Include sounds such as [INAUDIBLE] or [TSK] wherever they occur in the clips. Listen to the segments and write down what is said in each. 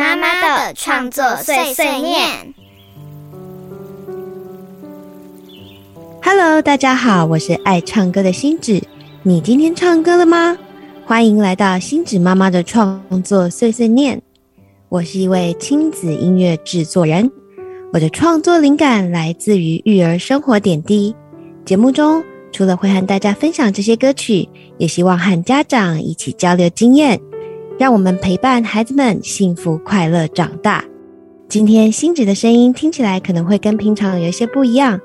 妈妈的创作碎碎念。Hello，大家好，我是爱唱歌的星子。你今天唱歌了吗？欢迎来到星子妈妈的创作碎碎念。我是一位亲子音乐制作人，我的创作灵感来自于育儿生活点滴。节目中除了会和大家分享这些歌曲，也希望和家长一起交流经验，让我们陪伴孩子们幸福快乐长大。今天星子的声音听起来可能会跟平常有一些不一样，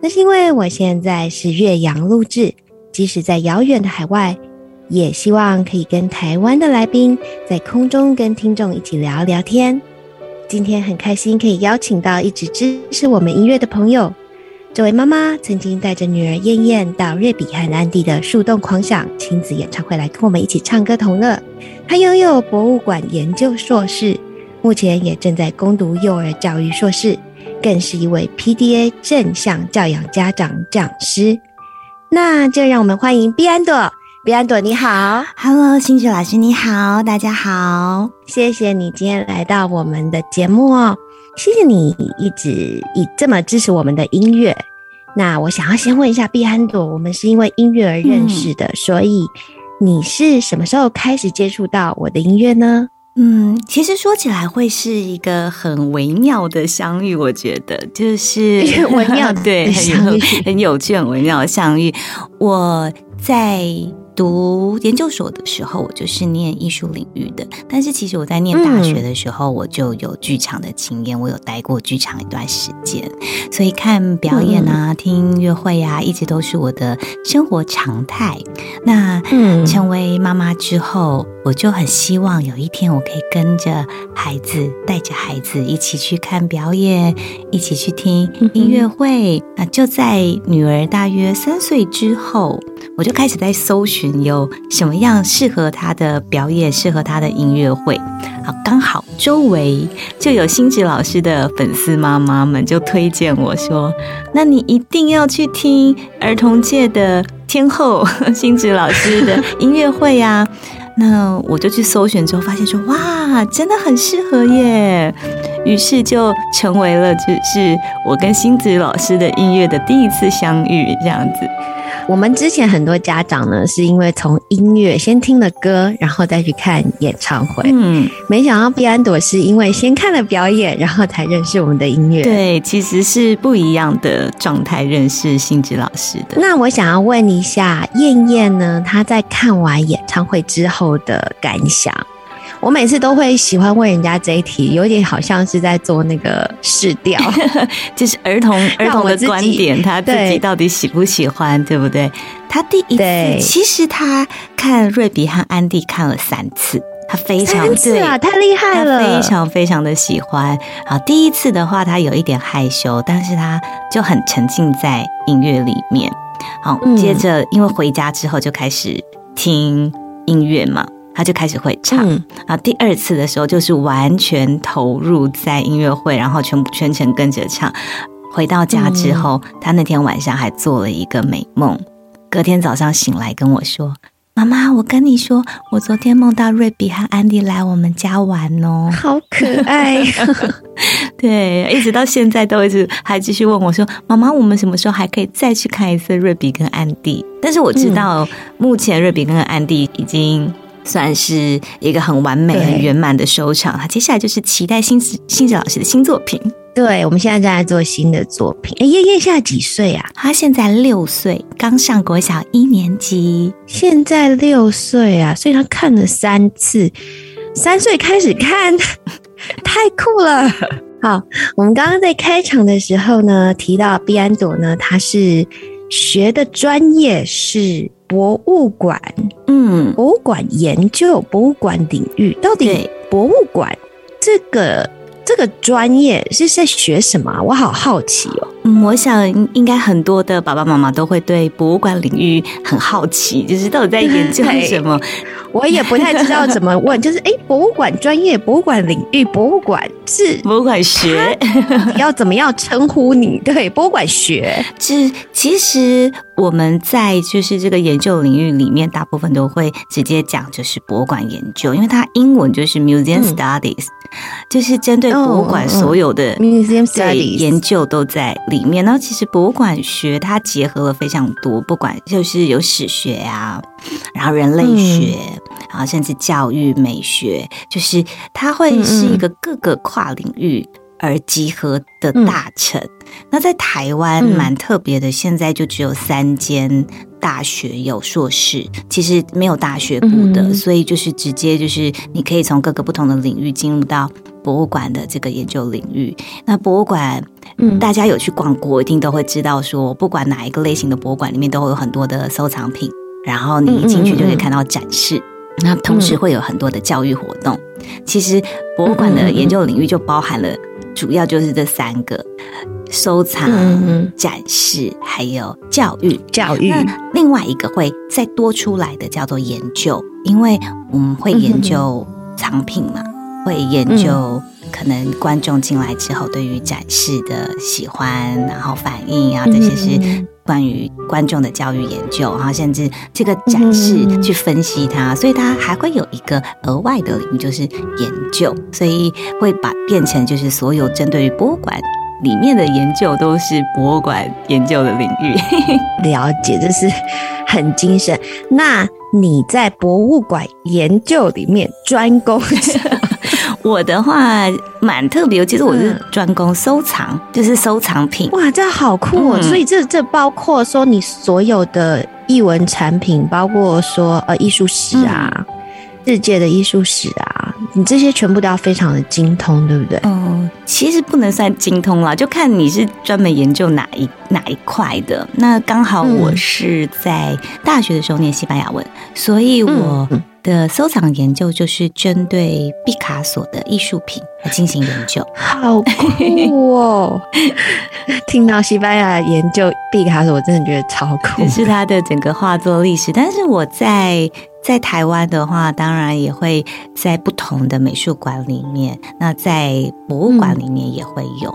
那是因为我现在是岳阳录制，即使在遥远的海外。也希望可以跟台湾的来宾在空中跟听众一起聊聊天。今天很开心可以邀请到一直支持我们音乐的朋友。这位妈妈曾经带着女儿燕燕到瑞比和安迪的树洞狂想亲子演唱会来跟我们一起唱歌同乐。她拥有博物馆研究硕士，目前也正在攻读幼儿教育硕士，更是一位 PDA 正向教养家长讲师。那就让我们欢迎碧安朵。比安朵你好，Hello，星雪老师你好，大家好，谢谢你今天来到我们的节目哦，谢谢你一直以这么支持我们的音乐。那我想要先问一下碧安朵，我们是因为音乐而认识的，所以你是什么时候开始接触到我的音乐呢？嗯，其实说起来会是一个很微妙的相遇，我觉得就是 [LAUGHS] 微妙 [LAUGHS] 对，很有很有趣、很微妙的相遇。我在。读研究所的时候，我就是念艺术领域的。但是其实我在念大学的时候，我就有剧场的经验，我有待过剧场一段时间，所以看表演啊、听音乐会啊，一直都是我的生活常态。那成为妈妈之后，我就很希望有一天我可以跟着孩子，带着孩子一起去看表演，一起去听音乐会。那就在女儿大约三岁之后。我就开始在搜寻有什么样适合她的表演，适合她的音乐会。好，刚好周围就有星子老师的粉丝妈妈们就推荐我说：“那你一定要去听儿童界的天后星子老师的音乐会呀！”那我就去搜寻之后发现说：“哇，真的很适合耶！”于是就成为了就是我跟星子老师的音乐的第一次相遇这样子。我们之前很多家长呢，是因为从音乐先听了歌，然后再去看演唱会。嗯，没想到毕安朵是因为先看了表演，然后才认识我们的音乐。对，其实是不一样的状态认识星子老师的。那我想要问一下燕燕呢，她在看完演唱会之后的感想。我每次都会喜欢问人家这一题，有点好像是在做那个试调，[LAUGHS] 就是儿童儿童的观点，他自己到底喜不喜欢，对不对？他第一次，其实他看瑞比和安迪看了三次，他非常对啊，太厉害了，非常非常的喜欢。好，第一次的话，他有一点害羞，但是他就很沉浸在音乐里面。好，接着因为回家之后就开始听音乐嘛。他就开始会唱，然后第二次的时候就是完全投入在音乐会，然后全部全程跟着唱。回到家之后，他那天晚上还做了一个美梦，隔天早上醒来跟我说：“妈妈，我跟你说，我昨天梦到瑞比和安迪来我们家玩哦，好可爱。[LAUGHS] ”对，一直到现在都一直还继续问我说：“妈妈，我们什么时候还可以再去看一次瑞比跟安迪？”但是我知道，目前瑞比跟安迪已经。算是一个很完美、很圆满的收场。他接下来就是期待星子、星子老师的新作品。对，我们现在正在做新的作品。哎，叶叶现在几岁啊？他现在六岁，刚上国小一年级。现在六岁啊，所以他看了三次。三岁开始看，[LAUGHS] 太酷了。好，我们刚刚在开场的时候呢，提到毕安朵呢，他是学的专业是。博物馆，嗯，博物馆研究，博物馆领域，到底博物馆这个这个专业是在学什么？我好好奇哦。嗯，我想应该很多的爸爸妈妈都会对博物馆领域很好奇，就是到底在研究什么。[LAUGHS] 我也不太知道怎么问，就是哎，博物馆专业，博物馆领域，博物馆是 [LAUGHS] 博物馆学，要怎么样称呼你？对，博物馆学，是其实我们在就是这个研究领域里面，大部分都会直接讲就是博物馆研究，因为它英文就是 museum studies。就是针对博物馆所有的 museum 对研究都在里面。然后其实博物馆学它结合了非常多，不管就是有史学啊，然后人类学，然后甚至教育美学，就是它会是一个各个跨领域。而集合的大成，那在台湾嗯。蛮特别的，现在就只有三间大学有硕士，其实没有大学部的，嗯所以就是直接就是你可以从各个不同的领域进入到博物馆的这个研究领域。那博物馆，嗯。大家有去逛过，一定都会知道说，不管哪一个类型的博物馆里面都会有很多的收藏品，然后你一进去就可以看到展示。那同时会有很多的教育活动。其实博物馆的研究领域就包含了，主要就是这三个：收藏、展示，还有教育。教育，那另外一个会再多出来的叫做研究，因为我们会研究藏品嘛，会研究可能观众进来之后对于展示的喜欢，然后反应啊，这些是关于观众的教育研究，然后甚至这个展示去分析它，所以它还会有一个额外的领域就是研究，所以会把变成就是所有针对于博物馆。里面的研究都是博物馆研究的领域，[LAUGHS] 了解，这是很精神。那你在博物馆研究里面专攻什么我的话蛮特别，其实我是嗯专攻收藏，就是收藏品。哇，这好酷哦！嗯所以这这包括说你所有的艺文产品，包括说呃艺术史啊、世界的艺术史啊，你这些全部都要非常的精通，对不对？嗯，其实不能算精通啦，就看你是专门研究哪一哪一块的。那刚好我是在大学的时候念西班牙文，所以我嗯的收藏研究就是针对毕卡索的艺术品来进行研究。好酷哦！[LAUGHS] 听到西班牙研究毕卡索，我真的觉得超酷这。是他的整个画作历史。但是我在在台湾的话，当然也会在不同的美术馆里面，那在博物馆里面也会有，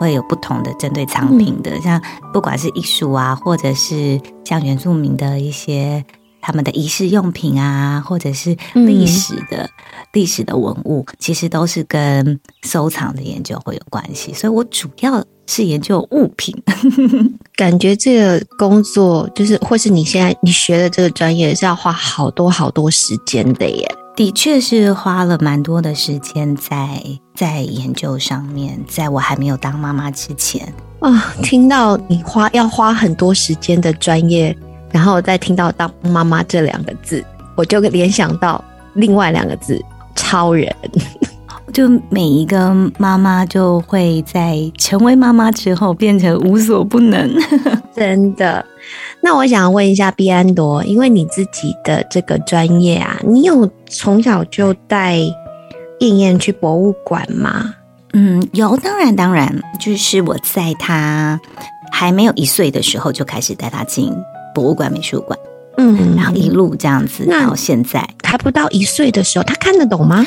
会有不同的针对藏品的，像不管是艺术啊，或者是像原住民的一些。他们的仪式用品啊，或者是历史的、历史的文物，其实都是跟收藏的研究会有关系。所以我主要是研究物品。[LAUGHS] 感觉这个工作就是，或是你现在你学的这个专业是要花好多好多时间的耶。的确是花了蛮多的时间在在研究上面，在我还没有当妈妈之前，啊，听到你花要花很多时间的专业，然后再听到当妈妈这两个字，我就联想到另外两个字——超人。[LAUGHS] 就每一个妈妈就会在成为妈妈之后变成无所不能。[LAUGHS] 真的。那我想问一下毕安多，因为你自己的这个专业啊，你有从小就带燕燕去博物馆吗？嗯，有，当然当然，就是我在她还没有一岁的时候就开始带她进博物馆、美术馆，嗯，然后一路这样子那到现在。还不到一岁的时候，他看得懂吗？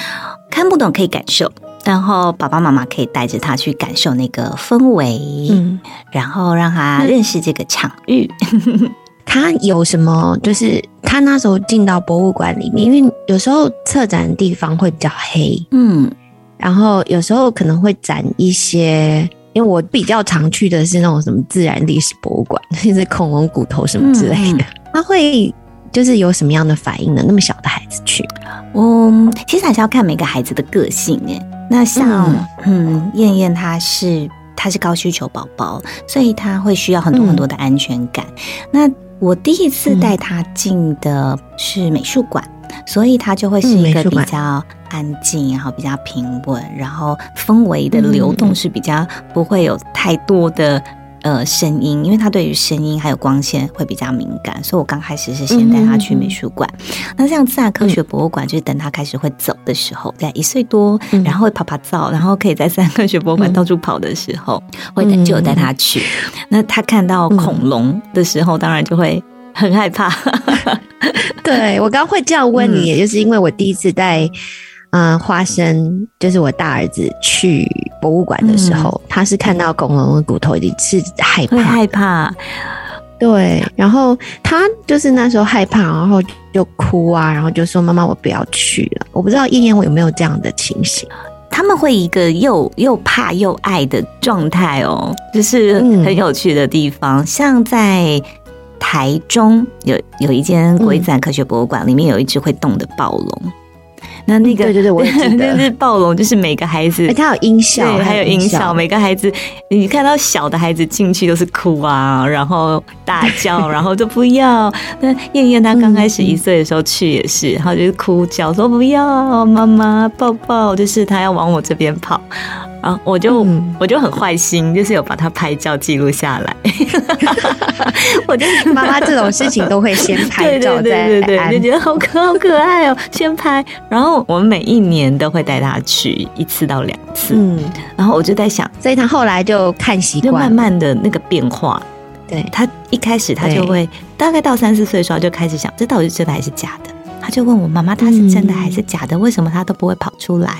看不懂可以感受，然后爸爸妈妈可以带着他去感受那个氛围，嗯，然后让他认识这个场域。[LAUGHS] 他有什么？就是他那时候进到博物馆里面，因为有时候策展的地方会比较黑，嗯然后有时候可能会展一些，因为我比较常去的是那种什么自然历史博物馆，就是恐龙骨头什么之类的。他会就是有什么样的反应呢？那么小的孩子去，嗯，其实还是要看每个孩子的个性诶。那像嗯，燕燕她是她是高需求宝宝，所以她会需要很多嗯很多的安全感。那我第一次带她进的是美术馆。所以她就会是嗯一个比较安静，然后比较平稳，然后氛围的流动是比较不会有太多的呃声音，因为他对于声音还有光线会比较敏感，所以我刚开始是先带他去美术馆。那像自然科学博物馆，就是等他开始会走的时候，在一岁多，嗯然后会跑跑照，然后可以在自然科学博物馆到处跑的时候，会带就有带他去。那他看到恐龙的时候，当然就会很害怕。[LAUGHS] [LAUGHS] 对我刚刚会这样问你，也就是因为我第一次带嗯、呃花生，就是我大儿子去博物馆的时候，他是看到恐龙的骨头，已经是害会怕，害怕，对，然后他就是那时候害怕，然后就哭啊，然后就说妈妈我不要去了。我不知道燕燕我有没有这样的情形。他们会一个又又怕又爱的状态哦，就是很有趣的地方。像在台中有有一间国立自然科学博物馆，里面有一只会动的暴龙。那那个对对对，我记得 [LAUGHS] 那是暴龙，就是每个孩子，它有音效，对，还有音效。每个孩子，你看到小的孩子进去都是哭啊，然后大叫，[LAUGHS] 然后就不要。那燕燕她刚开始一岁的时候去也是，然后就是哭叫说不要妈妈抱抱，就是她要往我这边跑。啊，我就我就很坏心，就是有把它拍照记录下来。[LAUGHS] 我就妈妈这种事情都会先拍照，对对对对，就觉得好可好可爱哦，先拍。然后我们每一年都会带他去一次到两次，嗯，然后我就在想，所以他后来就看习惯，慢慢的那个变化。对他一开始他就会大概到三四岁的时候就开始想，这到底是真的还是假的？他就问我妈妈，他是真的还是假的？为什么他都不会跑出来？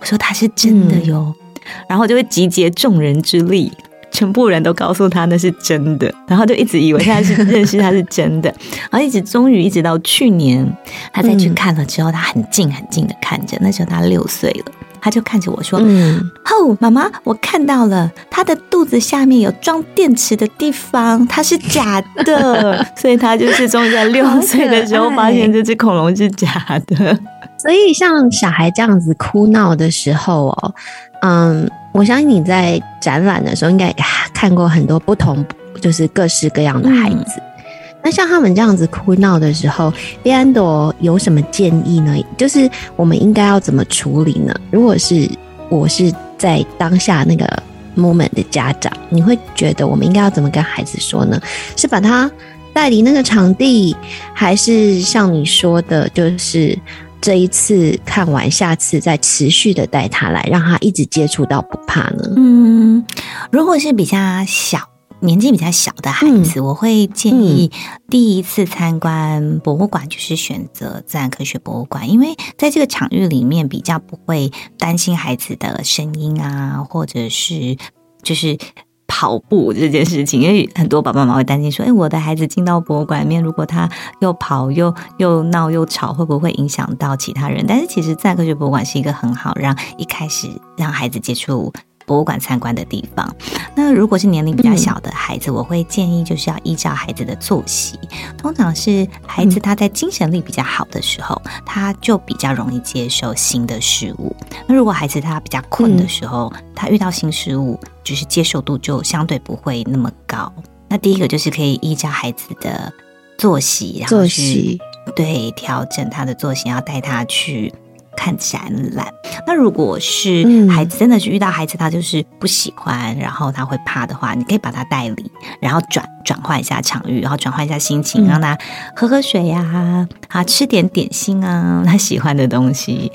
我说他是真的哟。然后就会集结众人之力，全部人都告诉他那是真的，然后就一直以为他是 [LAUGHS] 认识他是真的，然后一直终于一直到去年，他再去看了之后，他很近很近的看着，那时候他六岁了，他就看着我说：“嗯，哦，妈妈，我看到了，他的肚子下面有装电池的地方，它是假的，[LAUGHS] 所以他就是终于在六岁的时候发现这只恐龙是假的。所以像小孩这样子哭闹的时候哦。”嗯，我相信你在展览的时候应该也看过很多不同，就是各式各样的孩子。那像他们这样子哭闹的时候，贝安朵有什么建议呢？就是我们应该要怎么处理呢？如果是我是在当下那个 moment 的家长，你会觉得我们应该要怎么跟孩子说呢？是把他带离那个场地，还是像你说的，就是？这一次看完，下次再持续的带他来，让他一直接触到不怕呢。嗯，如果是比较小、年纪比较小的孩子，我会建议第一次参观博物馆就是选择自然科学博物馆，因为在这个场域里面比较不会担心孩子的声音啊，或者是就是。跑步这件事情，因为很多爸爸妈妈会担心说：“哎，我的孩子进到博物馆里面，如果他又跑又又闹又吵，会不会影响到其他人？”但是其实在科学博物馆是一个很好让一开始让孩子接触。博物馆参观的地方，那如果是年龄比较小的孩子，我会建议就是要依照孩子的作息。通常是孩子他在精神力比较好的时候，他就比较容易接受新的事物。那如果孩子他比较困的时候，他遇到新事物，就是接受度就相对不会那么高。那第一个就是可以依照孩子的作息，然后去对调整他的作息，要带他去。看展览，那如果是孩子真的是遇到孩子，他就是不喜欢，然后他会怕的话，你可以把他带离，然后转转换一下场域，然后转换一下心情，让他喝喝水呀，啊，吃点点心啊，他喜欢的东西。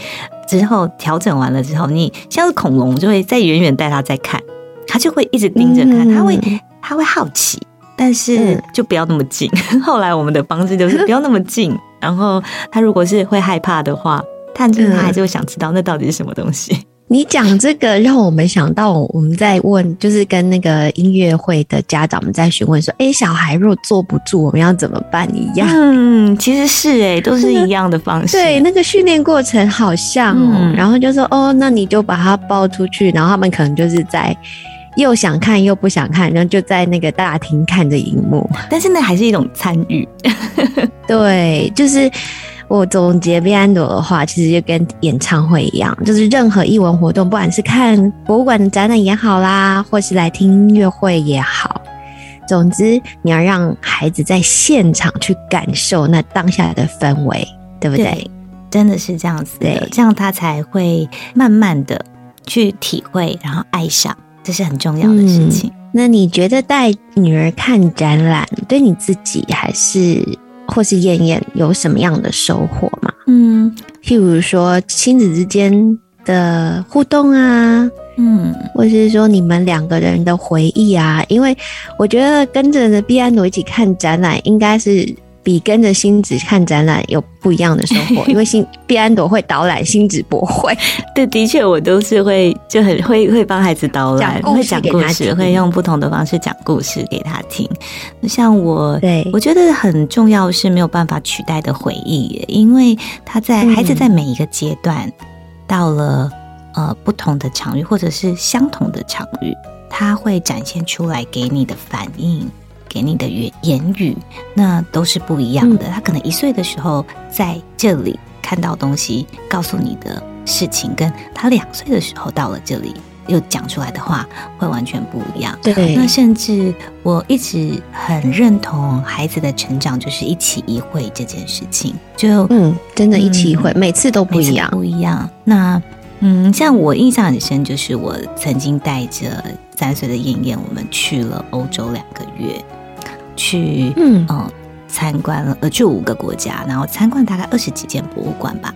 之后调整完了之后，你像是恐龙，就会在远远带他再看，他就会一直盯着看，他会他会好奇，但是就不要那么近。后来我们的方式就是不要那么近，然后他如果是会害怕的话。探究他还是会想知道那到底是什么东西。你讲这个让我们想到我们在问，就是跟那个音乐会的家长们在询问说：“哎，小孩若坐不住，我们要怎么办？”一样。嗯，其实是哎，都是一样的方式。对，那个训练过程好像哦。然后就说：“哦，那你就把他抱出去。”然后他们可能就是在又想看又不想看，然后就在那个大厅看着荧幕。但是那还是一种参与。对，就是。我总结贝安朵的话，其实就跟演唱会一样，就是任何艺文活动，不管是看博物馆的展览也好啦，或是来听音乐会也好，总之你要让孩子在现场去感受那当下的氛围，对不对？真的是这样子的，这样他才会慢慢的去体会，然后爱上，这是很重要的事情。那你觉得带女儿看展览，对你自己还是？或是燕燕有什么样的收获吗？嗯，譬如说亲子之间的互动啊，嗯，或是说你们两个人的回忆啊，因为我觉得跟着毕安朵一起看展览，应该是。比跟着星子看展览有不一样的收获，[LAUGHS] 因为星毕安朵会导览，星子不会。[LAUGHS] 对，的确，我都是会就很会会帮孩子导览，会讲故事，会用不同的方式讲故事给他听。像我，对我觉得很重要是没有办法取代的回忆，因为他在孩子在每一个阶段到了呃不同的场域，或者是相同的场域，他会展现出来给你的反应，给你的言言语，那都是不一样的。他可能一岁的时候在这里看到东西，告诉你的事情，跟他两岁的时候到了这里。又讲出来的话会完全不一样。对，那甚至我一直很认同孩子的成长就是一起一会这件事情。就嗯，真的，一起一会，每次都不一样，不一样。那嗯，像我印象很深，就是我曾经带着三岁的燕燕，我们去了欧洲两个月，去嗯参观了呃，去五个国家，然后参观大概二十几间博物馆吧。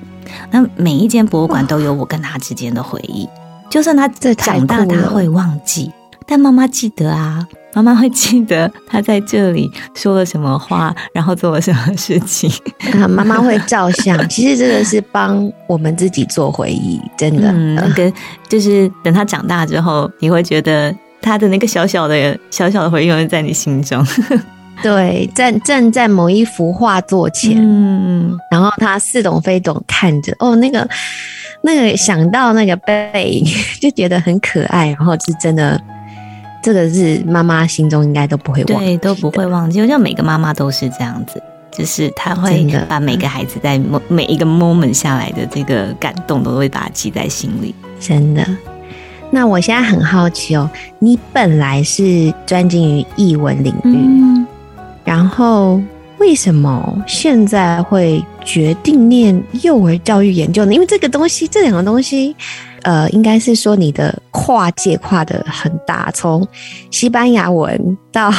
那每一间博物馆都有我跟他之间的回忆。就算他长大，他会忘记，但妈妈记得啊！妈妈会记得他在这里说了什么话，然后做了什么事情。啊，妈妈会照相。[LAUGHS] 其实这个是帮我们自己做回忆，真的。嗯，那个就是等他长大之后，你会觉得他的那个小小的小小的回忆，永远在你心中。对，站站在某一幅画作前，嗯，然后他似懂非懂看着，哦，那个。那个想到那个背影 [LAUGHS] 就觉得很可爱，然后是真的，这个是妈妈心中应该都不会忘，对，都不会忘记。我像每个妈妈都是这样子，就是她会把每个孩子在每每一个 moment 下来的这个感动，都会把它记在心里。真的。那我现在很好奇哦，你本来是专精于译文领域，然后。为什么现在会决定念幼儿教育研究呢？因为这个东西，这两个东西，呃，应该是说你的跨界跨的很大，从西班牙文到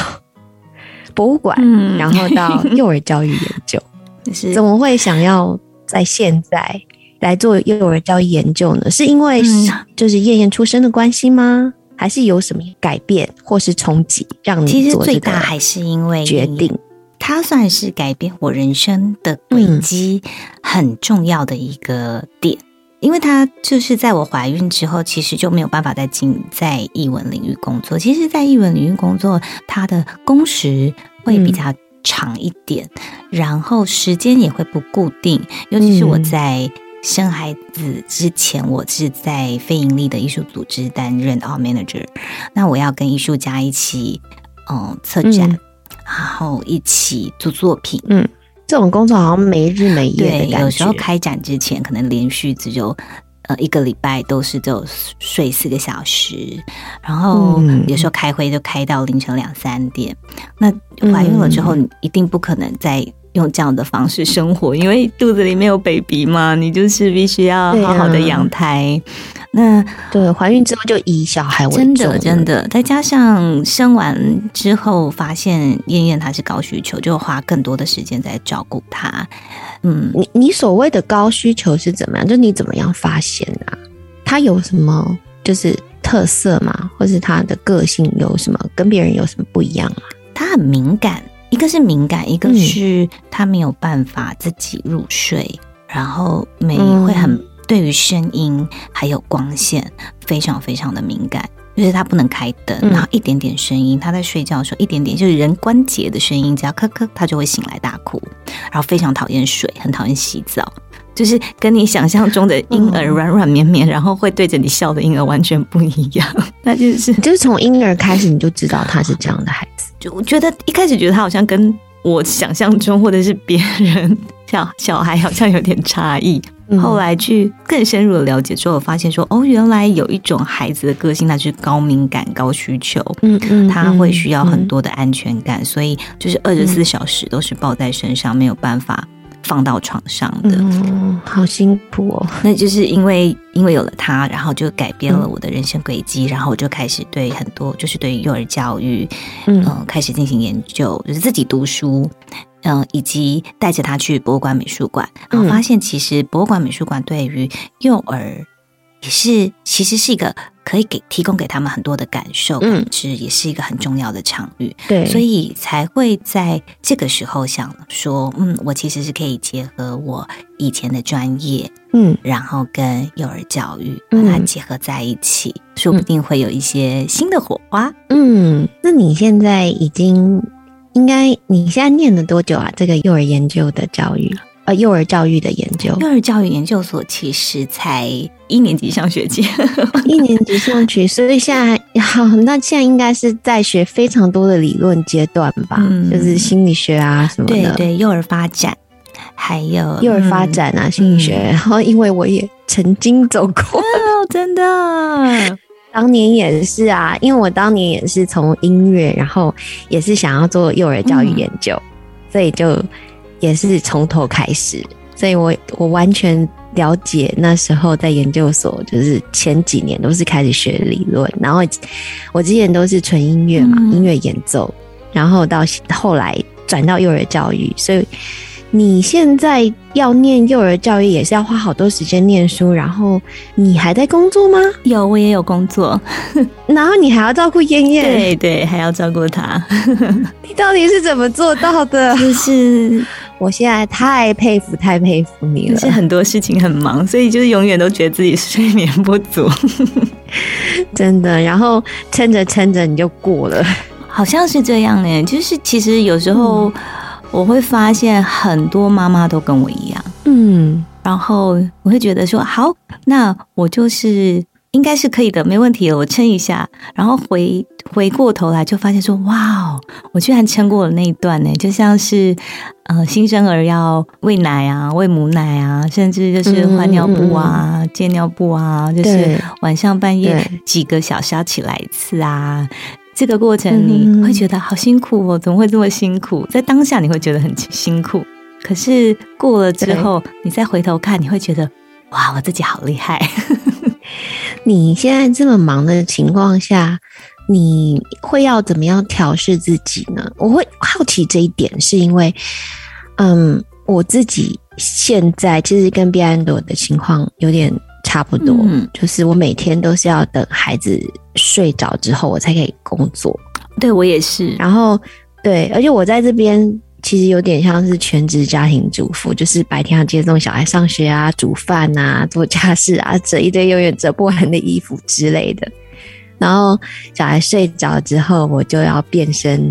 博物馆，然后到幼儿教育研究，[LAUGHS] 怎么会想要在现在来做幼儿教育研究呢？是因为就是燕燕出生的关系吗？还是有什么改变或是冲击让你？其实最大还是因为决定。它算是改变我人生的轨迹很重要的一个点，因为它就是在我怀孕之后，其实就没有办法再进在译文领域工作。其实，在译文领域工作，它的工时会比较长一点，然后时间也会不固定。尤其是我在生孩子之前，我是在非盈利的艺术组织担任 all manager，那我要跟艺术家一起，嗯，策展。然后一起做作品，嗯，这种工作好像没日没夜的感觉。有时候开展之前，可能连续只有呃一个礼拜都是只有睡四个小时，然后有时候开会就开到凌晨两三点。那怀孕了之后，你一定不可能再用这样的方式生活，因为肚子里面有 baby 嘛，你就是必须要好好的养胎。那对，怀孕之后就以小孩为真的真的，再加上生完之后发现燕燕她是高需求，就花更多的时间在照顾她。嗯，你你所谓的高需求是怎么样？就你怎么样发现啊？她有什么就是特色吗？或是她的个性有什么跟别人有什么不一样啊？她很敏感，一个是敏感，一个是他没有办法自己入睡，然后每会很。对于声音还有光线非常非常的敏感，就是他不能开灯，然后一点点声音，他在睡觉的时候一点点就是人关节的声音，只要咳咳，他就会醒来大哭，然后非常讨厌水，很讨厌洗澡，就是跟你想象中的婴儿软软绵绵，然后会对着你笑的婴儿完全不一样。那就是就是从婴儿开始你就知道他是这样的孩子，就我觉得一开始觉得他好像跟我想象中或者是别人小小孩好像有点差异。后来去更深入的了解之后，发现说哦，原来有一种孩子的个性，他是高敏感、高需求，嗯嗯，他会需要很多的安全感，所以就是二十四小时都是抱在身上，没有办法放到床上的。嗯，好辛苦哦。那就是因为因为有了他，然后就改变了我的人生轨迹，然后我就开始对很多就是对幼儿教育，嗯，开始进行研究，就是自己读书。嗯，以及带着他去博物馆、美术馆，然后发现其实博物馆、美术馆对于幼儿也是，其实是一个可以给提供给他们很多的感受，嗯，是也是一个很重要的场域，对，所以才会在这个时候想说，嗯，我其实是可以结合我以前的专业，嗯，然后跟幼儿教育把它结合在一起，说不定会有一些新的火花。嗯，那你现在已经。应该你现在念了多久啊？这个幼儿研究的教育，呃幼儿教育的研究。幼儿教育研究所其实才一年级上学期，[LAUGHS] 一年级上去，所以现在 [LAUGHS] 好，那现在应该是在学非常多的理论阶段吧，嗯就是心理学啊什么的，对对，幼儿发展，还有幼儿发展啊，心理学。然后因为我也曾经走过，哦，真的，当年也是啊，因为我当年也是从音乐，然后也是想要做幼儿教育研究，所以就也是从头开始，所以我我完全了解那时候在研究所，就是前几年都是开始学理论，然后我之前都是纯音乐嘛，嗯音乐演奏，然后到后来转到幼儿教育，所以。你现在要念幼儿教育，也是要花好多时间念书，然后你还在工作吗？有我也有工作，然后你还要照顾燕燕，对对，还要照顾他，[LAUGHS] 你到底是怎么做到的？就是我现在太佩服，太佩服你了是。很多事情很忙，所以就是永远都觉得自己睡眠不足，[LAUGHS] 真的。然后撑着撑着你就过了，好像是这样哎。就是其实有时候我会发现很多妈妈都跟我一样，嗯，然后我会觉得说好，那我就是应该是可以的，没问题了，我撑一下，然后回回过头来就发现说哇哦，我居然撑过了那一段呢，就像是呃新生儿要喂奶啊、喂母奶啊，甚至就是换尿布啊、接尿布啊，就是晚上半夜对几个小时要起来一次啊。这个过程嗯你会觉得好辛苦哦，怎么会这么辛苦？在当下你会觉得很辛苦，可是过了之后，你再回头看，你会觉得哇，我自己好厉害。[LAUGHS] [LAUGHS] 你现在这么忙的情况下，你会要怎么样调试自己呢？我会好奇这一点，是因为，嗯，我自己现在其实跟毕安朵的情况有点差不多，嗯就是我每天都是要等孩子睡着之后，我才可以工作。对我也是，然后对，而且我在这边其实有点像是全职家庭主妇，就是白天要接送小孩上学啊、煮饭啊、做家事啊、折一堆永远折不完的衣服之类的。然后小孩睡着之后，我就要变身，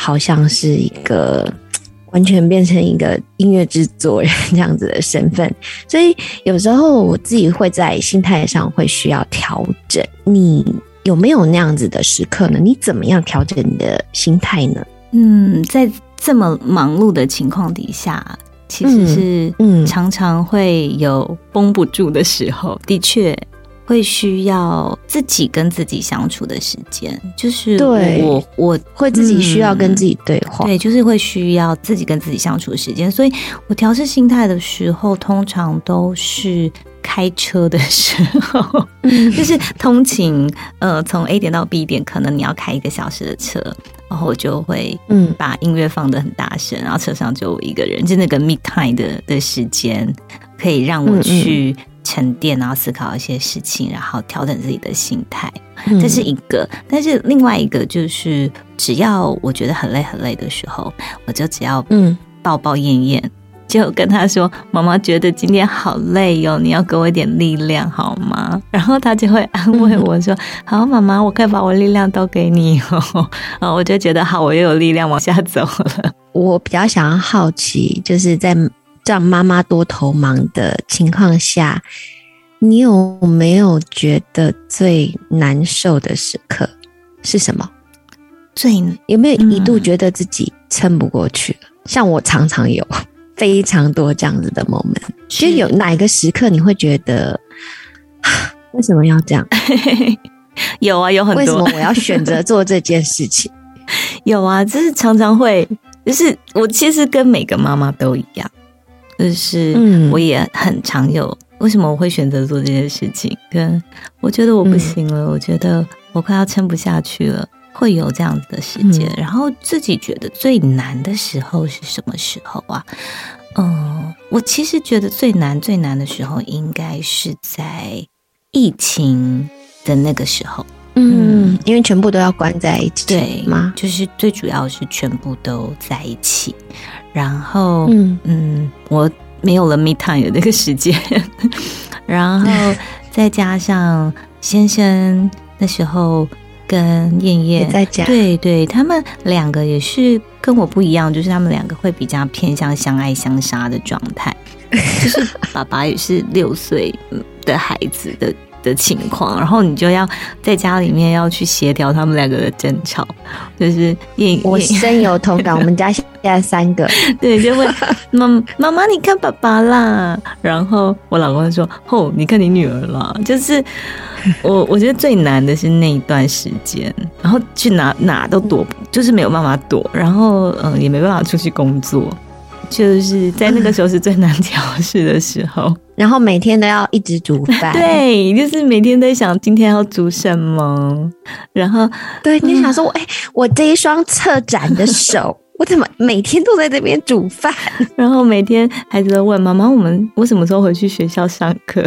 好像是一个 [TSK] 完全变成一个音乐制作人这样子的身份，所以有时候我自己会在心态上会需要调整。你有没有那样子的时刻呢？你怎么样调整你的心态呢？嗯，在这么忙碌的情况底下，其实是嗯嗯常常会有绷不住的时候，的确。会需要自己跟自己相处的时间，就是对。我我会自己需要跟自己对话。对，就是会需要自己跟自己相处的时间，所以我调试心态的时候，通常都是开车的时候，[LAUGHS] 就是通勤，呃，从 A 点到 B 点，可能你要开一个小时的车，然后我就会嗯。把音乐放的很大声，然后车上就我一个人，就那个 me time 的的时间，可以让我去沉淀，然后思考一些事情，然后调整自己的心态。嗯这是一个，但是另外一个就是，只要我觉得很累很累的时候，我就只要嗯抱抱燕燕，就跟他说：“妈妈觉得今天好累哟、你要给我一点力量好吗？” [LAUGHS] 然后他就会安慰我说：“好，妈妈，我可以把我力量都给你哦。[LAUGHS] ”我就觉得好，我又有力量往下走了。我比较想要好奇，就是在这样妈妈多头忙的情况下，你有没有觉得最难受的时刻是什么？最有没有一度嗯觉得自己撑不过去了？像我常常有 [LAUGHS] 非常多这样子的 moment，就是有哪一个时刻你会觉得，啊 [SIGHS] 为什么要这样？[LAUGHS] 有啊，有很多为什么我要选择做这件事情？[LAUGHS] 有啊，就是常常会，就是我其实跟每个妈妈都一样，就是嗯我也很常有。为什么我会选择做这件事情？跟我觉得我不行了，我觉得我快要撑不下去了，会有这样子的时间。嗯然后自己觉得最难的时候是什么时候啊？嗯，我其实觉得最难最难的时候应该是在疫情的那个时候。嗯，因为全部都要关在一起，对吗？就是最主要是全部都在一起，然后嗯。嗯我没有了 me time 的那个时间，[LAUGHS] 然后再加上先生那时候跟燕燕在家，对对，他们两个也是跟我不一样，就是他们两个会比较偏向相爱相杀的状态，[LAUGHS] 就是爸爸也是六岁的孩子的。的情况，然后你就要在家里面要去协调他们两个的争吵，就是我深有同感。我们家现在三个，[LAUGHS] 对，就会妈妈妈，你看爸爸啦，然后我老公就说：“哦，你看你女儿啦。”就是 [LAUGHS] 我我觉得最难的是那一段时间，然后去哪哪都躲，就是没有办法躲，然后嗯也没办法出去工作。就是在那个时候是最难调试的时候，[LAUGHS] 然后每天都要一直煮饭，[LAUGHS] 对，就是每天在想今天要煮什么，然后对，你想说，哎，我这一双策展的手，[LAUGHS] 我怎么每天都在这边煮饭？然后每天孩子都问妈妈，我们我什么时候回去学校上课？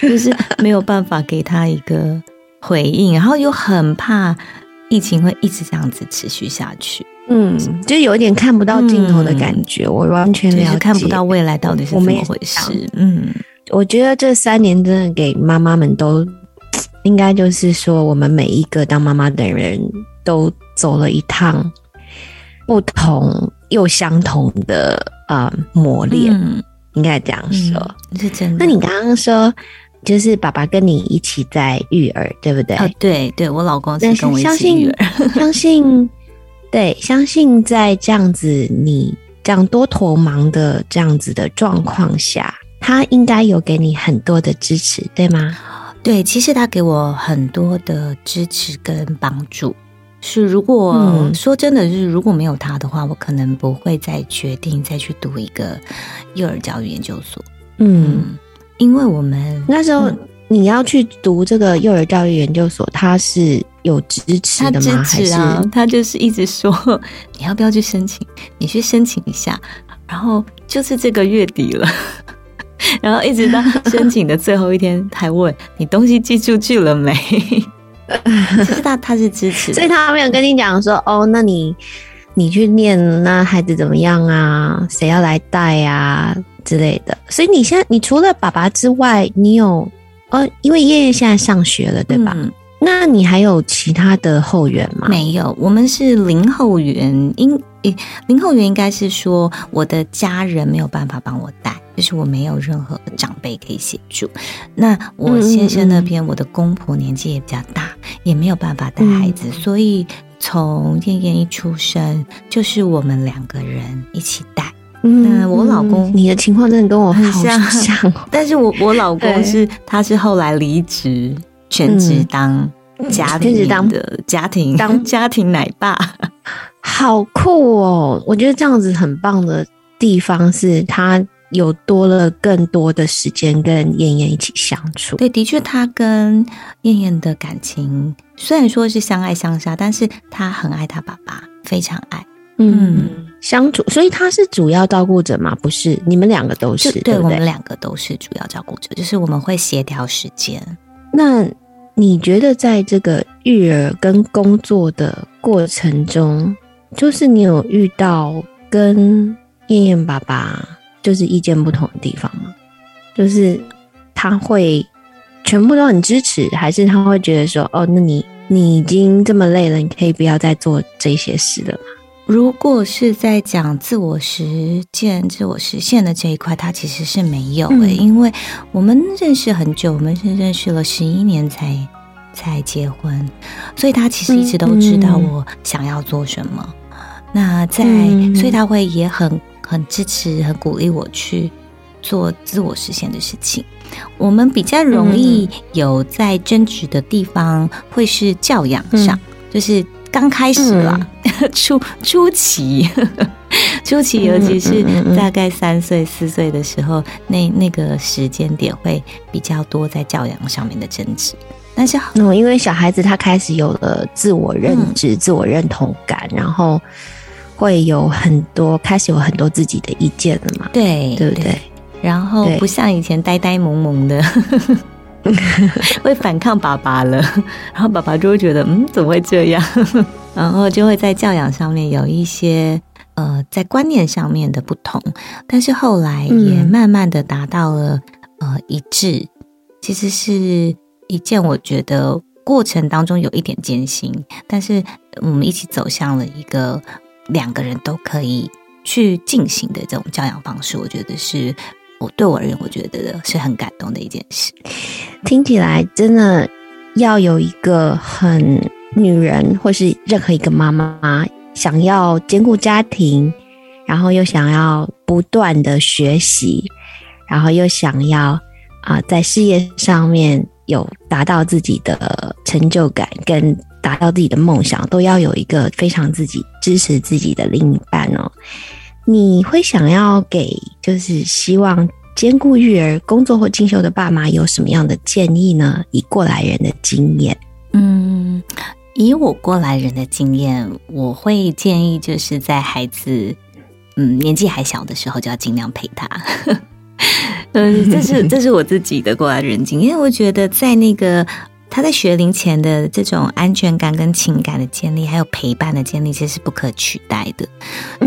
就是没有办法给他一个回应，然后又很怕疫情会一直这样子持续下去。嗯，就有点看不到尽头的感觉，我完全了解，看不到未来到底是怎么回事。嗯，我觉得这三年真的给妈妈们都，应该就是说，我们每一个当妈妈的人都走了一趟不同又相同的啊磨练，应该这样说，是真的。那你刚刚说，就是爸爸跟你一起在育儿，对不对？啊，对，对我老公是跟我一起育儿，相信。对，相信在这样子你这样多头忙的这样子的状况下，他应该有给你很多的支持，对吗？对，其实他给我很多的支持跟帮助。是，如果说真的是如果没有他的话，我可能不会再决定再去读一个幼儿教育研究所。嗯，因为我们那时候你要去读这个幼儿教育研究所，他是。有支持的吗？还是他就是一直说你要不要去申请？你去申请一下。然后就是这个月底了，[LAUGHS] 然后一直到申请的最后一天，还问你东西寄出去了没？[LAUGHS] 其实他他是支持，所以他没有跟你讲说哦，那你你去念，那孩子怎么样啊？谁要来带啊之类的。所以你现在你除了爸爸之外，你有呃，因为叶叶现在上学了，对吧？那你还有其他的后援吗？没有，我们是零后援。应零后援应该是说，我的家人没有办法帮我带，就是我没有任何长辈可以协助。那我先生那边，我的公婆年纪也比较大，也没有办法带孩子，所以从燕燕一出生，就是我们两个人一起带。那我老公，你的情况真的跟我很像，[LAUGHS] 但是我我老公是他是后来离职。全职当家庭的家庭当 [LAUGHS] 家庭奶爸，好酷哦！我觉得这样子很棒的地方是，他有多了更多的时间跟燕燕一起相处。对，的确，他跟燕燕的感情虽然说是相爱相杀，但是他很爱他爸爸，非常爱。嗯，相处，所以他是主要照顾者吗？不是，你们两个都是，对我们两个都是主要照顾者，就是我们会协调时间。那你觉得在这个育儿跟工作的过程中，就是你有遇到跟燕燕爸爸就是意见不同的地方吗？就是他会全部都很支持，还是他会觉得说，哦，那你你已经这么累了，你可以不要再做这些事了吗？如果是在讲自我实践、自我实现的这一块，他其实是没有诶，因为我们认识很久，我们是认识了十一年才才结婚，所以他其实一直都知道我想要做什么。那在，所以他会也很很支持、很鼓励我去做自我实现的事情。我们比较容易有在争执的地方，会是教养上，就是。刚开始啦，[LAUGHS] 初初期，[LAUGHS] 初期，尤其是大概三岁四岁的时候，那那个时间点会比较多在教养上面的争执。但是，嗯，因为小孩子他开始有了自我认知、自我认同感，然后会有很多开始有很多自己的意见了嘛？对，对不对？然后不像以前呆呆萌萌的。[LAUGHS] [LAUGHS] 会反抗爸爸了，[LAUGHS] 然后爸爸就会觉得，嗯，怎么会这样？[LAUGHS] 然后就会在教养上面有一些呃，在观念上面的不同，但是后来也慢慢的达到了呃一致。其实是一件我觉得过程当中有一点艰辛，但是我们一起走向了一个两个人都可以去进行的这种教养方式，我觉得是我对我而言，我觉得是很感动的一件事。听起来真的要有一个很女人，或是任何一个妈妈，想要兼顾家庭，然后又想要不断的学习，然后又想要啊在事业上面有达到自己的成就感，跟达到自己的梦想，都要有一个非常自己支持自己的另一半哦。你会想要给就是希望兼顾育儿、工作或进修的爸妈有什么样的建议呢？以过来人的经验，嗯，以我过来人的经验，我会建议就是在孩子嗯年纪还小的时候就要尽量陪他。[LAUGHS] 嗯，这是这是我自己的过来人经验，因为我觉得在那个。他在学龄前的这种安全感跟情感的建立，还有陪伴的建立，其实是不可取代的。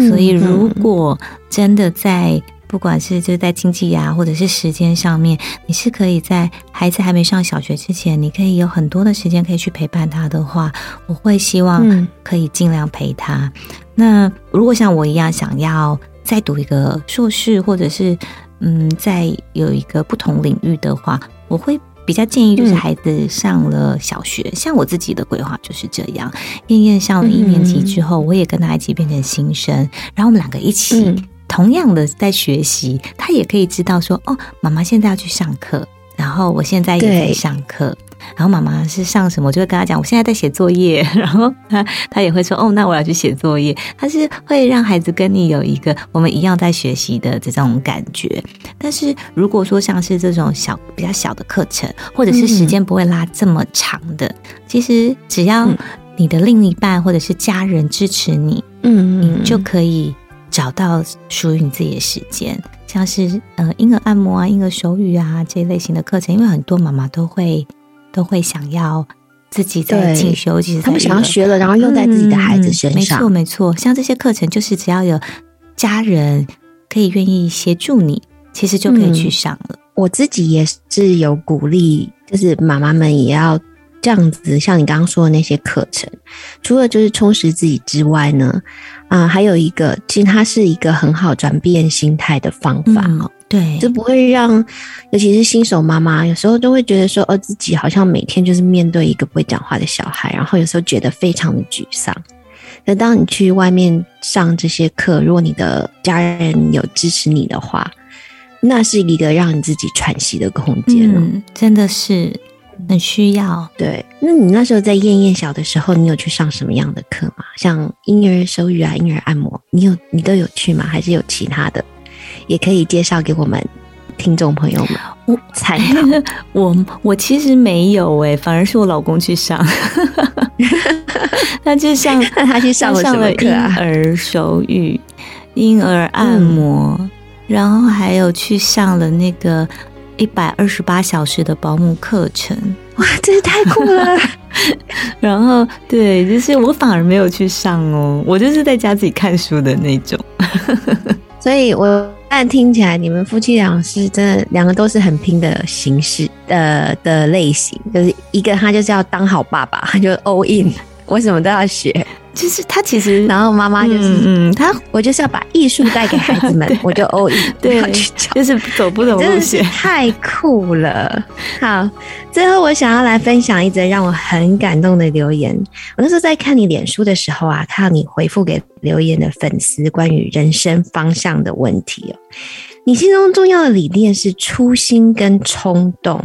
所以，如果真的在不管是就是在经济啊，或者是时间上面，你是可以在孩子还没上小学之前，你可以有很多的时间可以去陪伴他的话，我会希望可以尽量陪他。那如果像我一样想要再读一个硕士，或者是嗯，在有一个不同领域的话，我会。比较建议就是孩子上了小学，像我自己的规划就是这样。燕燕上了一年级之后，我也跟他一起变成新生，然后我们两个一起同样的在学习，他也可以知道说，哦，妈妈现在要去上课，然后我现在也在上课。然后妈妈是上什么，我就会跟他讲，我现在在写作业。[LAUGHS] 然后他他也会说，哦，那我要去写作业。他是会让孩子跟你有一个我们一样在学习的这种感觉。但是如果说像是这种小比较小的课程，或者是时间不会拉这么长的，其实只要你的另一半或者是家人支持你，嗯，你就可以找到属于你自己的时间。像是呃婴儿按摩啊、婴儿手语啊这一类型的课程，因为很多妈妈都会。都会想要自己在进修，其实他们想要学了，然后用在自己的孩子身上。没错，没错。像这些课程，就是只要有家人可以愿意协助你，其实就可以去上了。我自己也是有鼓励，就是妈妈们也要这样子，像你刚刚说的那些课程，除了就是充实自己之外呢，啊，还有一个，其实它是一个很好转变心态的方法哦。对，就不会让，尤其是新手妈妈，有时候都会觉得说，哦，自己好像每天就是面对一个不会讲话的小孩，然后有时候觉得非常的沮丧。那当你去外面上这些课，如果你的家人有支持你的话，那是一个让你自己喘息的空间嗯，真的是很需要。对，那你那时候在燕燕小的时候，你有去上什么样的课吗？像婴儿手语啊、婴儿按摩，你有你都有去吗？还是有其他的？也可以介绍给我们听众朋友们我参考。[LAUGHS] 我我其实没有哎，反而是我老公去上。[LAUGHS] 他就像 [LAUGHS] 他去上了什么婴儿手语、婴儿按摩，然后还有去上了那个一百二十八小时的保姆课程。哇，真是太酷了！然后对，就是我反而没有去上哦，我就是在家自己看书的那种。所以我。但听起来你们夫妻俩是真的，两个都是很拼的形式的的类型，就是一个他就是要当好爸爸，他就 all in，我什么都要学。就是他其实，然后妈妈就是，嗯，他我就是要把艺术带给孩子们，[LAUGHS] 我就 all in，对，就是走不同路线，太酷了。好，最后我想要来分享一则让我很感动的留言。我那时候在看你脸书的时候啊，看到你回复给留言的粉丝关于人生方向的问题哦。你心中重要的理念是初心跟冲动，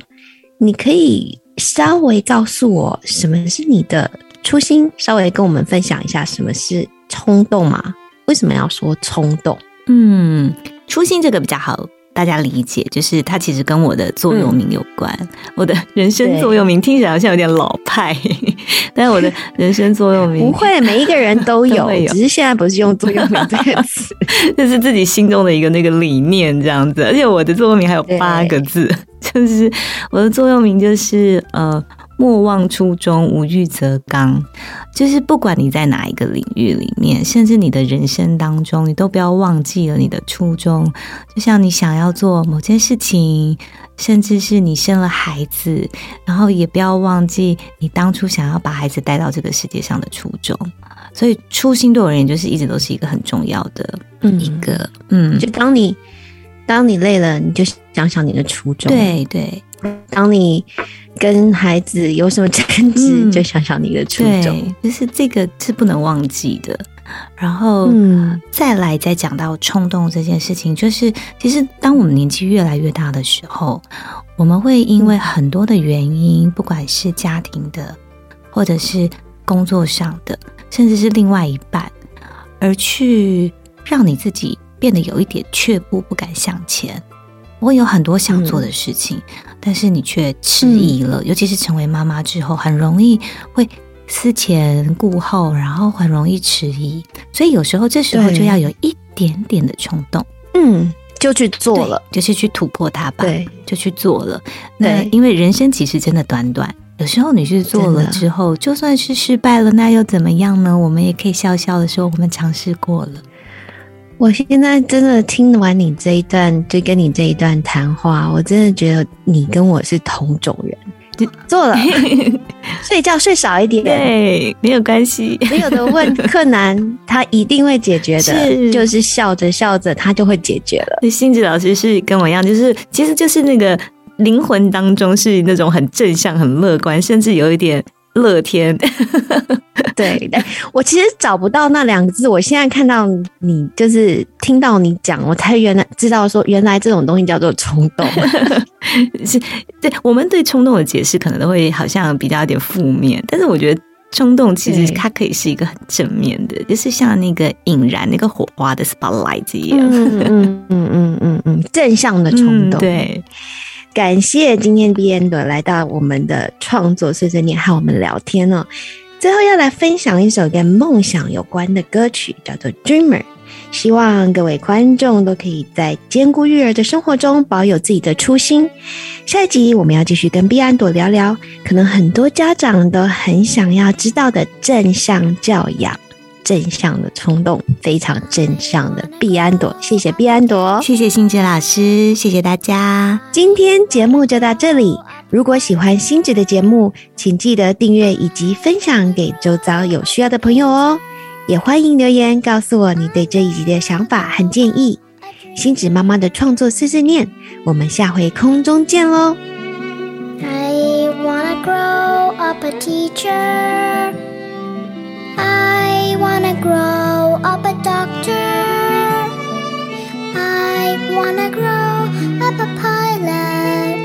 你可以稍微告诉我什么是你的？初心，稍微跟我们分享一下什么是冲动嘛？为什么要说冲动？嗯，初心这个比较好大家理解，就是它其实跟我的座右铭有关。我的人生座右铭听起来好像有点老派，但是我的人生座右铭 [LAUGHS] 不会，每一个人都 [LAUGHS] 有，只是现在不是用座右铭这个词，[LAUGHS] 就是自己心中的一个那个理念这样子。而且我的座右铭还有八个字，就是我的座右铭就是呃。莫忘初衷，无欲则刚。就是不管你在哪一个领域里面，甚至你的人生当中，你都不要忘记了你的初衷。就像你想要做某件事情，甚至是你生了孩子，然后也不要忘记你当初想要把孩子带到这个世界上的初衷。所以初心对我而言，就是一直都是一个很重要的一个，嗯，就当你当你累了，你就想想你的初衷。对对，当你跟孩子有什么争执，就想想你的初衷，就是这个是不能忘记的。然后，嗯，再来再讲到冲动这件事情，就是其实当我们年纪越来越大的时候，我们会因为很多的原因，不管是家庭的，或者是工作上的，甚至是另外一半，而去让你自己变得有一点却步，不敢向前。我有很多想做的事情，但是你却迟疑了。尤其是成为妈妈之后，很容易会。思前顾后，然后很容易迟疑，所以有时候这时候就要有一点点的冲动，嗯，就去做了，就是去突破它吧，对，就去做了。那因为人生其实真的短短，有时候你去做了之后，就算是失败了，那又怎么样呢？我们也可以笑笑的说，我们尝试过了。我现在真的听完你这一段，就跟你这一段谈话，我真的觉得你跟我是同种人。做了，[LAUGHS] 睡觉睡少一点，对，没有关系。没有的问困难，他一定会解决的，就是笑着笑着，他就会解决了。星子老师是跟我一样，就是其实就是那个灵魂当中是那种很正向、很乐观，甚至有一点。乐天，[LAUGHS] 对，我其实找不到那两个字。我现在看到你，就是听到你讲，我才原来知道说，原来这种东西叫做冲动。[LAUGHS] 是，对，我们对冲动的解释可能都会好像比较有点负面，但是我觉得冲动其实它可以是一个很正面的，就是像那个引燃那个火花的 spotlight 一样。嗯嗯嗯嗯嗯嗯，正向的冲动，对。感谢今天 B N 的来到我们的创作碎碎念和我们聊天哦。最后要来分享一首跟梦想有关的歌曲，叫做《Dreamer》。希望各位观众都可以在兼顾育儿的生活中保有自己的初心。下一集我们要继续跟 B 安朵聊聊，可能很多家长都很想要知道的正向教养。正向的冲动，非常正向的碧安朵，谢谢碧安朵，谢谢星子老师，谢谢大家。今天节目就到这里。如果喜欢星子的节目，请记得订阅以及分享给周遭有需要的朋友哦。也欢迎留言告诉我你对这一集的想法和建议。星子妈妈的创作碎碎念，我们下回空中见喽。I wanna grow up a teacher. I wanna grow up a doctor. I wanna grow up a pilot.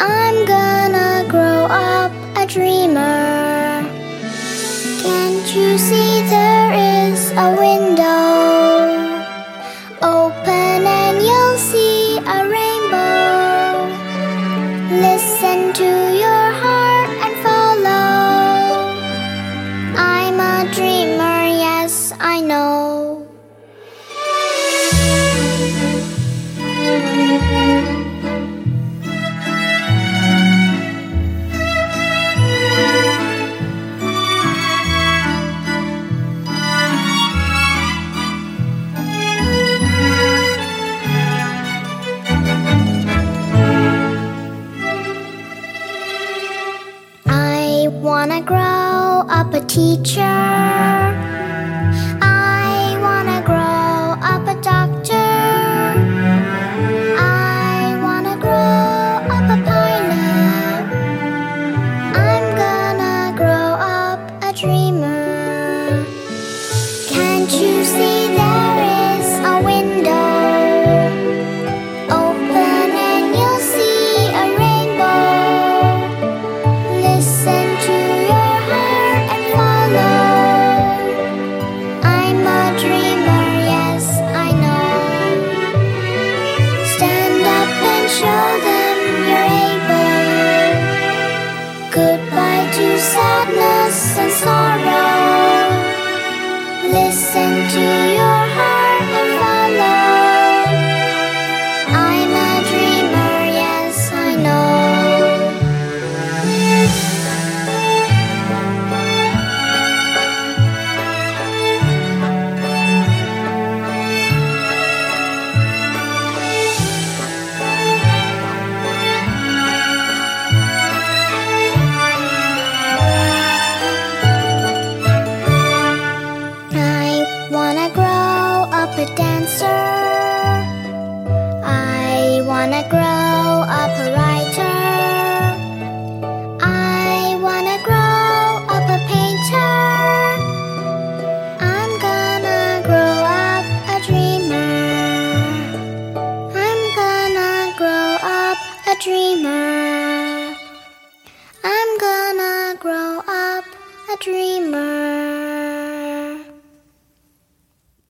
I'm gonna grow up a dreamer. Can't you see